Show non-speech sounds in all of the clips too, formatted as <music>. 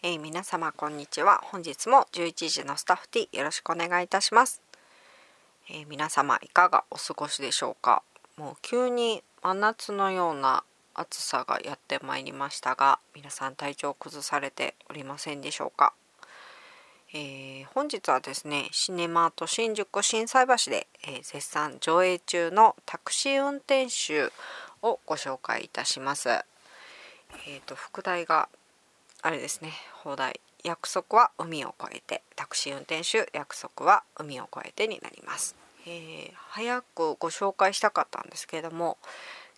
えー、皆様こんにちは。本日も11時のスタッフティよろしくお願いいたします、えー、皆様いかがお過ごしでしょうか？もう急に真夏のような暑さがやってまいりましたが皆さん体調崩されておりませんでしょうか、えー、本日はですねシネマート新宿心斎橋で、え絶賛上映中のタクシー運転手をご紹介いたします。えーと副題があれですね。放題。約束は海を越えて。タクシー運転手約束は海を越えてになります、えー、早くご紹介したかったんですけれども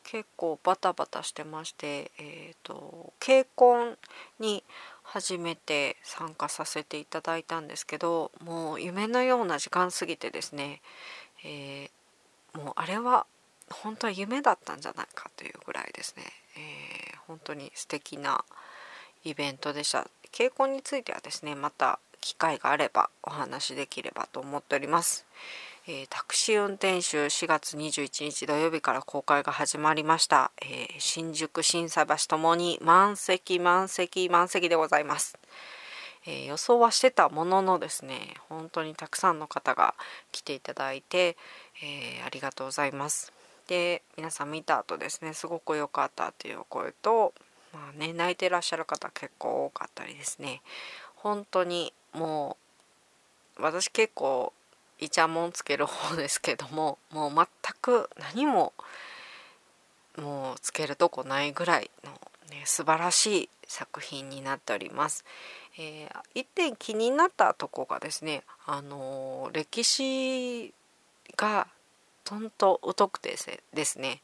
結構バタバタしてまして、えーと、と婚に初めて参加させていただいたんですけどもう夢のような時間過ぎてですね、えー、もうあれは本当は夢だったんじゃないかというぐらいですね、えー、本当に素敵なイベントでした。傾向についてはですねまた機会があればお話しできればと思っております、えー、タクシー運転手4月21日土曜日から公開が始まりました、えー、新宿心斎橋ともに満席満席満席でございます、えー、予想はしてたもののですね本当にたくさんの方が来ていただいて、えありがとうございます。で皆さん見た後ですねすごく良かったという声とまあね泣いてらっしゃる方結構多かったりですね本当にもう私結構イチャモンつける方ですけどももう全く何ももうつけるとこないぐらいの、ね、素晴らしい作品になっております。えー、一点気になったとこがですね、あのー、歴史がとんと疎くてですね、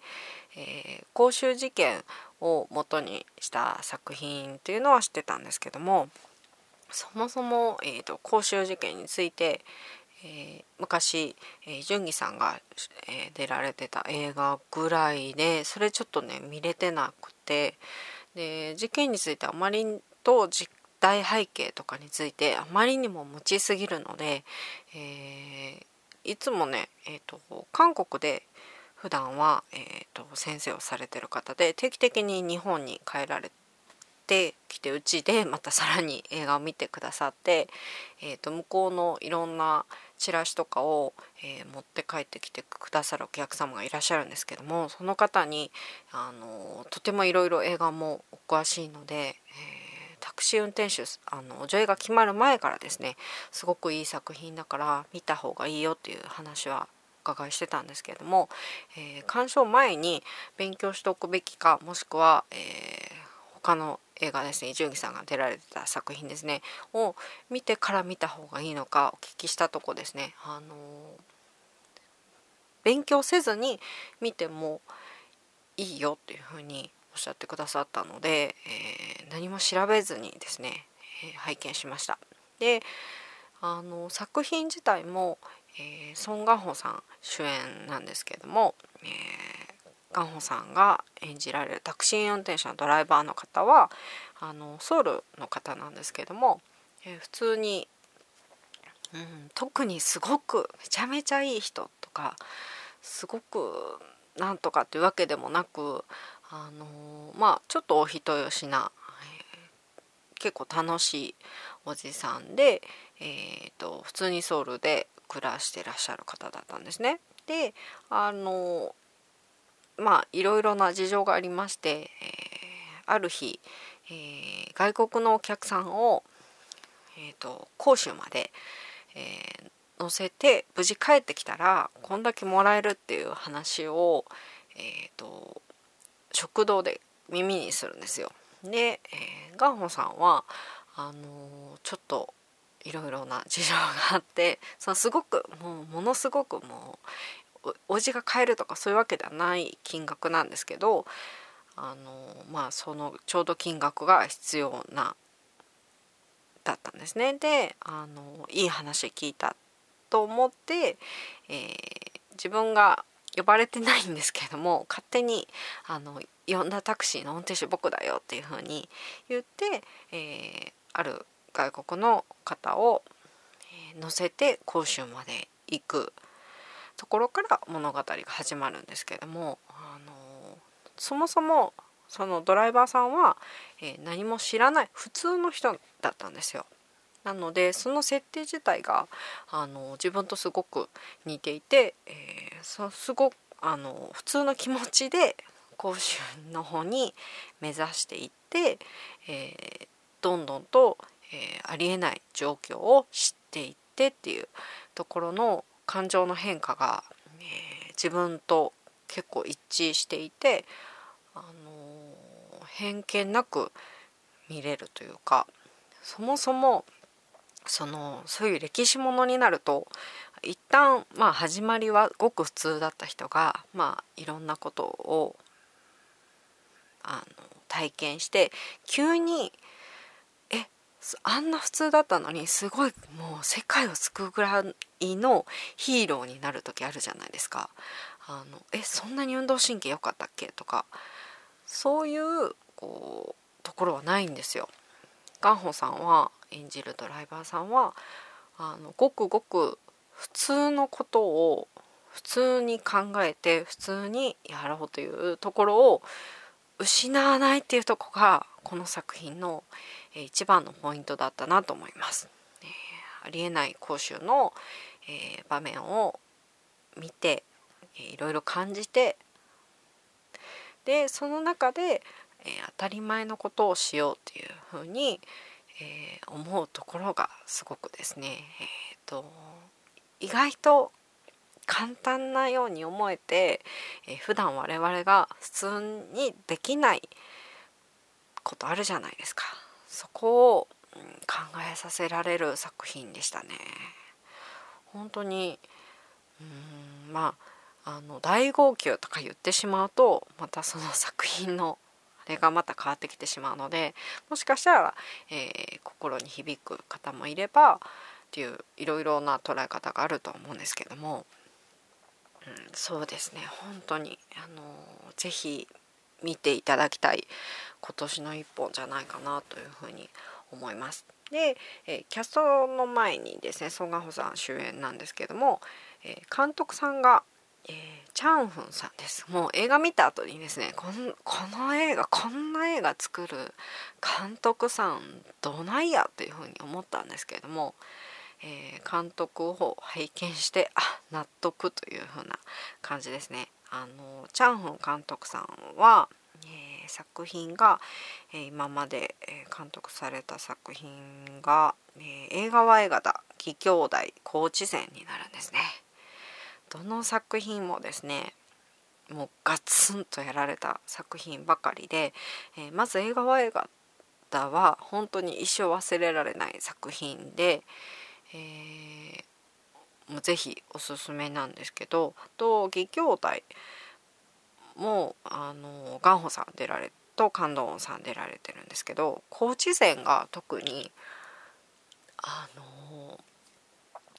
えー、公衆事件を元にした作品というのは知ってたんですけどもそもそも、えーと、公衆事件について、えー、昔、えー、純義さんが、えー、出られてた映画ぐらいでそれちょっとね見れてなくてで事件についてあまりと実態背景とかについてあまりにも持ちすぎるので、えいつもね、えーと韓国で普段は、えーと、先生をされてる方で定期的に日本に帰られてきてうちでまたさらに映画を見てくださって、えーと、向こうのいろんなチラシとかを、えー、持って帰ってきてくださるお客様がいらっしゃるんですけどもその方にあのとてもいろいろ映画もお詳しいので、えー、タクシー運転手あの上映が決まる前からですねすごくいい作品だから見た方がいいよっていう話は伺いしてたんですけれども、えー、鑑賞前に勉強しておくべきかもしくは、えー、他の映画ですね伊集院さんが出られてた作品ですねを見てから見た方がいいのかお聞きしたとこですね、あのー、勉強せずに見てもいいよっていうふうにおっしゃってくださったので、えー、何も調べずにですね、えー、拝見しました。であの作品自体も、えー、ソン・ガホさん主演なんですけども、えー、ガホさんが演じられるタクシー運転手のドライバーの方はあのソウルの方なんですけども、えー、普通に、うん、特にすごくめちゃめちゃいい人とかすごくなんとかっていうわけでもなくあのまあちょっとお人よしな、えー、結構楽しいおじさんで、えーと普通にソウルで暮らしてらっしゃる方だったんですね。であのまあいろいろな事情がありまして、えー、ある日、えー、外国のお客さんを、えーと、杭州まで、えー、乗せて無事帰ってきたらこんだけもらえるっていう話を、えーと、食堂で耳にするんですよ。で、えー、ガンホさんはあのちょっといろいろな事情があって <laughs> そのすごくもうものすごくもうおじが買えるとかそういうわけではない金額なんですけどあのまあそのちょうど金額が必要なだったんですね。であのいい話聞いたと思って、えー、自分が呼ばれてないんですけども勝手にあの呼んだタクシーの運転手僕だよっていうふうに言って、えー、ある外国の方を乗せて甲州まで行くところから物語が始まるんですけどもあのそもそもそのドライバーさんは、え、何も知らない普通の人だったんですよ。なのでその設定自体があの自分とすごく似ていて、えー、そすごくあの普通の気持ちで講習の方に目指していって、えー、どんどんと、えー、ありえない状況を知っていってっていうところの感情の変化が、えー、自分と結構一致していて、あの偏見なく見れるというかそもそもそのそういう歴史ものになると一旦まあ始まりはごく普通だった人がまあいろんなことをあの体験して急にあんな普通だったのにすごいもう世界を救うぐらいのヒーローになる時あるじゃないですか。あのえそんなに運動神経良かったっけ？とかそういうこうところはないんですよ。ガンホさんは演じるドライバーさんはあのごくごく普通のことを普通に考えて普通にやろうというところを失わないっていうとこがこの作品の一番のポイントだったなと思います。えー、ありえない講習の、えー、場面を見て、えー、いろいろ感じてでその中で、え当たり前のことをしようっていうふうに、え思うところがすごくですね、えーと意外と簡単なように思えて、えー、普段我々が普通にできないことあるじゃないですかそこを、考えさせられる作品でしたね。本当にうんまああの大号泣とか言ってしまうとまたその作品のあれがまた変わってきてしまうのでもしかしたら、えー、心に響く方もいればっていういろいろな捉え方があると思うんですけどもうん、そうですね。本当にあのぜひ見ていただきたい今年の一本じゃないかなというふうに思います。で、えキャストの前にですねソン・ガホさん主演なんですけども、え監督さんが、えー、チャンフンさんですもう映画見た後にですねこのこの映画こんな映画作る監督さんどないやっていうふうに思ったんですけれども、えー、監督を拝見してあ納得という風な感じですね。あのチャンフン監督さんは、えー、作品が、えー、今まで、監督された作品が、え映画は映画だ「義兄弟高知戦」になるんですね。どの作品もですねもうガツンとやられた作品ばかりで、えまず映画は映画だは本当に一生忘れられない作品で、えー、もうぜひおすすめなんですけどと義兄弟もあのガンホさん出られとカンドンさん出られてるんですけど高知勢が特にあの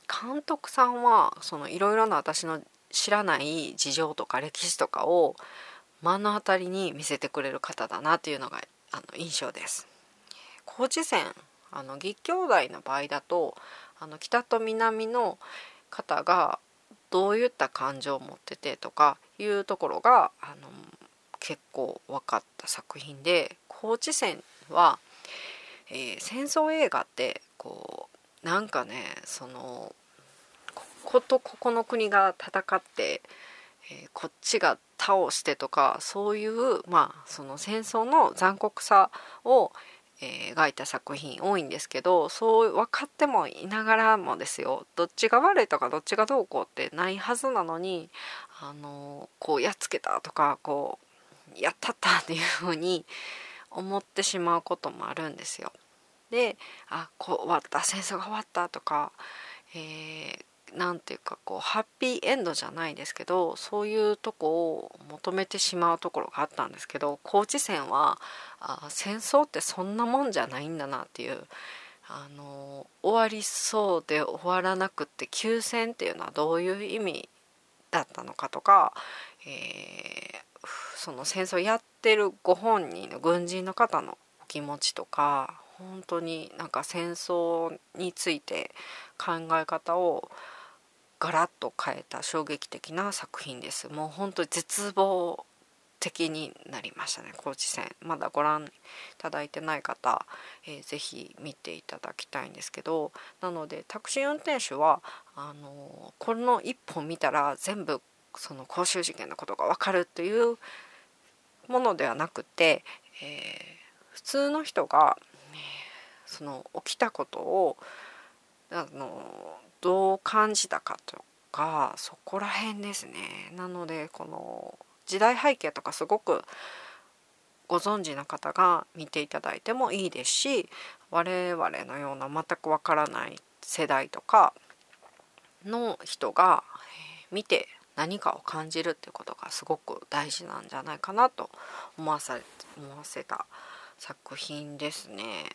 監督さんはそのいろいろな私の知らない事情とか歴史とかを目の当たりに見せてくれる方だなっていうのがあの印象です。高知戦あの義兄弟の場合だとあの北と南の方がどういった感情を持っててとかいうところがあの結構分かった作品で高知戦は、えー、戦争映画ってこうなんかねそのこことここの国が戦って、えー、こっちが倒してとかそういうまあその戦争の残酷さを、えー、描いた作品多いんですけどそう分かってもいながらもですよどっちが悪いとかどっちがどうこうってないはずなのにあのこうやっつけたとかこうやったったっていうふうに <laughs> 思ってしまうこともあるんですよ。であこう終わった戦争が終わったとか、えー、何ていうかこうハッピーエンドじゃないですけどそういうとこを求めてしまうところがあったんですけど高知戦はあ戦争ってそんなもんじゃないんだなっていうあの終わりそうで終わらなくって休戦っていうのはどういう意味だったのかとか、えー、その戦争やってるご本人の軍人の方のお気持ちとか本当になんか戦争について考え方をガラッと変えた衝撃的な作品です。もう本当に絶望敵になりましたね高知戦まだご覧いただいてない方、えー、ぜひ見ていただきたいんですけどなのでタクシー運転手はあのこの1本見たら全部その公衆事件のことが分かるというものではなくて、えー、普通の人が、ね、その起きたことをあのどう感じたかとかそこら辺ですね。なのでこの時代背景とかすごくご存知の方が見ていただいてもいいですし我々のような全くわからない世代とかの人が見て何かを感じるっていうことがすごく大事なんじゃないかなと思わさ思わせた作品ですね。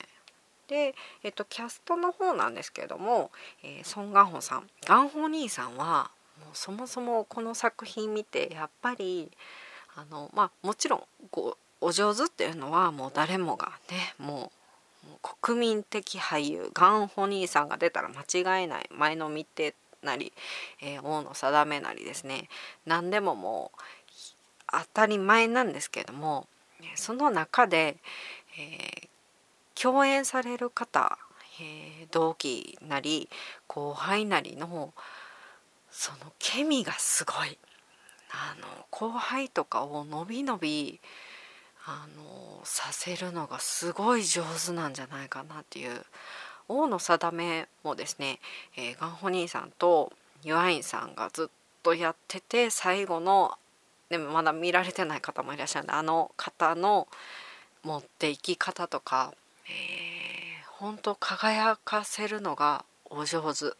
で、えっと、キャストの方なんですけれども、えー、ソン・ガンホさん。ガンホ兄さんはもうそもそもこの作品見てやっぱりあのまあもちろんごお上手っていうのはもう誰もがねもう国民的俳優ガンホ兄さんが出たら間違いない前の見てなり、えー、大野定めなりですね。何でももう当たり前なんですけどもその中で、えー、共演される方、えー、同期なり後輩なりのそのケミがすごい。あの後輩とかをのびのびあのさせるのがすごい上手なんじゃないかなっていう大野定めもですね、えー、ガンホ兄さんとユアインさんがずっとやってて最後のでもまだ見られてない方もいらっしゃるんであの方の持っていき方とか、えー、本当輝かせるのがお上手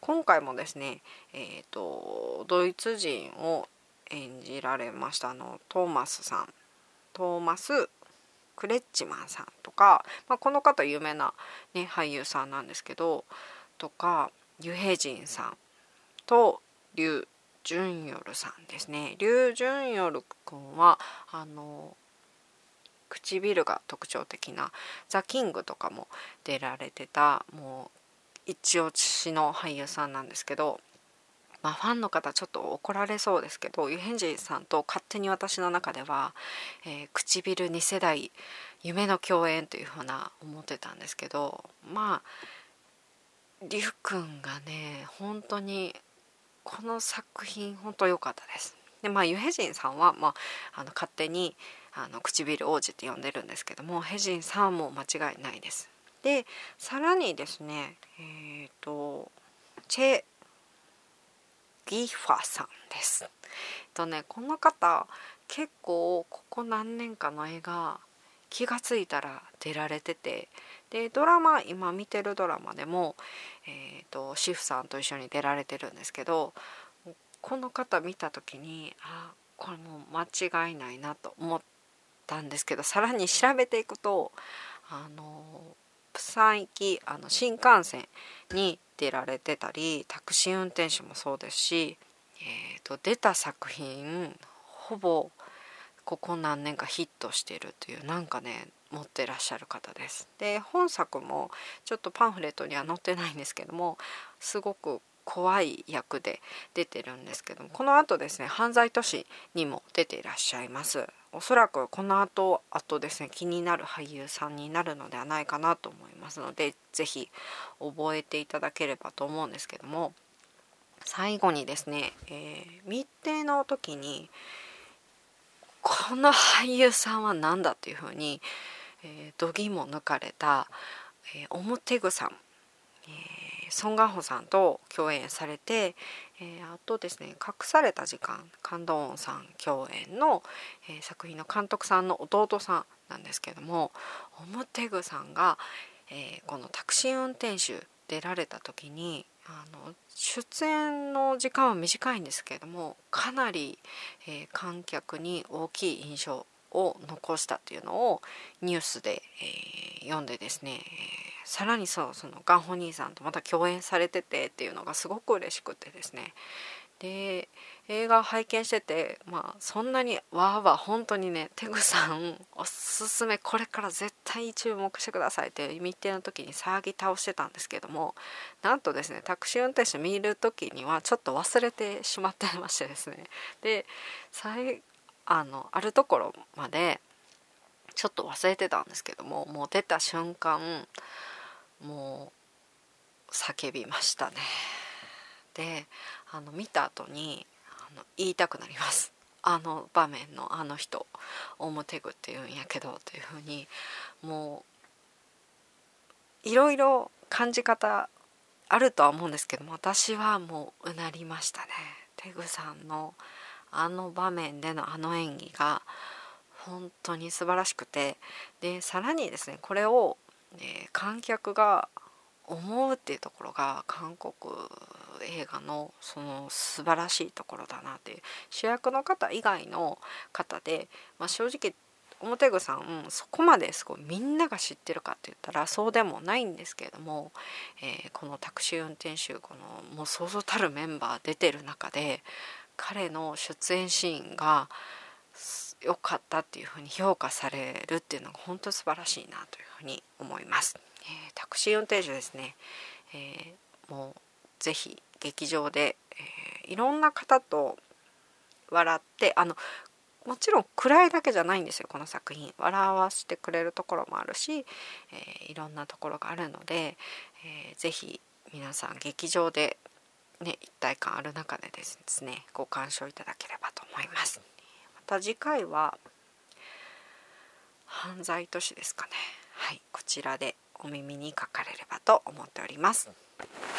今回もですね、えーと、ドイツ人を演じられましたのトーマスさんトーマス・クレッチマンさんとか、まあ、この方有名な、ね、俳優さんなんですけどとかユヘジンさんとリュウ・ジュンヨルさんですね。リュウ・ジュンヨル君はあの唇が特徴的な「ザ・キング」とかも出られてたもう一押しの俳優さんなんですけど、まあ、ファンの方ちょっと怒られそうですけどユヘンジーさんと勝手に私の中では、えー、唇2世代夢の共演というふうな思ってたんですけどまあリュウ君がね本当にこの作品本当良かったです。でまあユヘジンさんは、まあ、あの勝手にあの唇王子って呼んでるんですけどもヘジンさんも間違いないです。でさらにですねえっ、ー、とチェ・ギファさんです。えっとねこの方結構ここ何年かの映画気が付いたら出られててでドラマ今見てるドラマでも、えーと、シフさんと一緒に出られてるんですけどこの方見た時にあこれもう間違いないなと思ったんですけどさらに調べていくとあのプサン行きあの新幹線に出られてたりタクシー運転手もそうですし、えーと、出た作品ほぼここ何年かヒットしてるというなんかね持ってらっしゃる方です。で本作もちょっとパンフレットには載ってないんですけどもすごく怖い役で出てるんですけどもこの後ですね犯罪都市にも出ていらっしゃいますおそらくこの後あとですね気になる俳優さんになるのではないかなと思いますので是非覚えていただければと思うんですけども最後にですね、えー、密偵の時にこの俳優さんは何だっていうふうに、えー、度肝抜かれた、えー、表具さん、えー、ソン・ガンホさんと共演されて、えー、あとですね「隠された時間」カンドーンさん共演の、えー、作品の監督さんの弟さんなんですけども表具さんが、えー、このタクシー運転手出られた時にあの出演の時間は短いんですけれどもかなり、え、観客に大きい印象を残したっていうのをニュースで、え、読んでですね、さらにそうそのガンホ兄さんとまた共演されててっていうのがすごく嬉しくてですね。で映画を拝見しててまあそんなにわーわー本当にねテグさんおすすめこれから絶対注目してくださいって密偵の時に騒ぎ倒してたんですけどもなんとですねタクシー運転手見る時にはちょっと忘れてしまってましてですね。で最あのあるところまでちょっと忘れてたんですけどももう出た瞬間もう叫びましたね。であの見た後にあの言いたくなります。あの場面のあの人表具っていうんやけどというふうにもういろいろ感じ方あるとは思うんですけども私はもううなりましたね。テグさんのあの場面でのあの演技が本当に素晴らしくてでさらにですねこれを、えー、観客が思うっていうところが韓国映画のその素晴らしいところだなっていう主役の方以外の方で、まあ、正直表具さんそこまですごいみんなが知ってるかって言ったらそうでもないんですけれども、えー、このタクシー運転手このもうそうそうたるメンバー出てる中で彼の出演シーンが良かったっていうふうに評価されるっていうのが本当素晴らしいなという。ふうに思います。えー、タクシー運転手ですね、えー、もうぜひ劇場で、えー、いろんな方と笑ってあのもちろん暗いだけじゃないんですよこの作品笑わせてくれるところもあるし、えー、いろんなところがあるので、えー、ぜひ皆さん劇場で、ね、一体感ある中でですねご鑑賞いただければと思います。また次回は犯罪都市ですかねはいこちらでお耳にかかれればと思っております。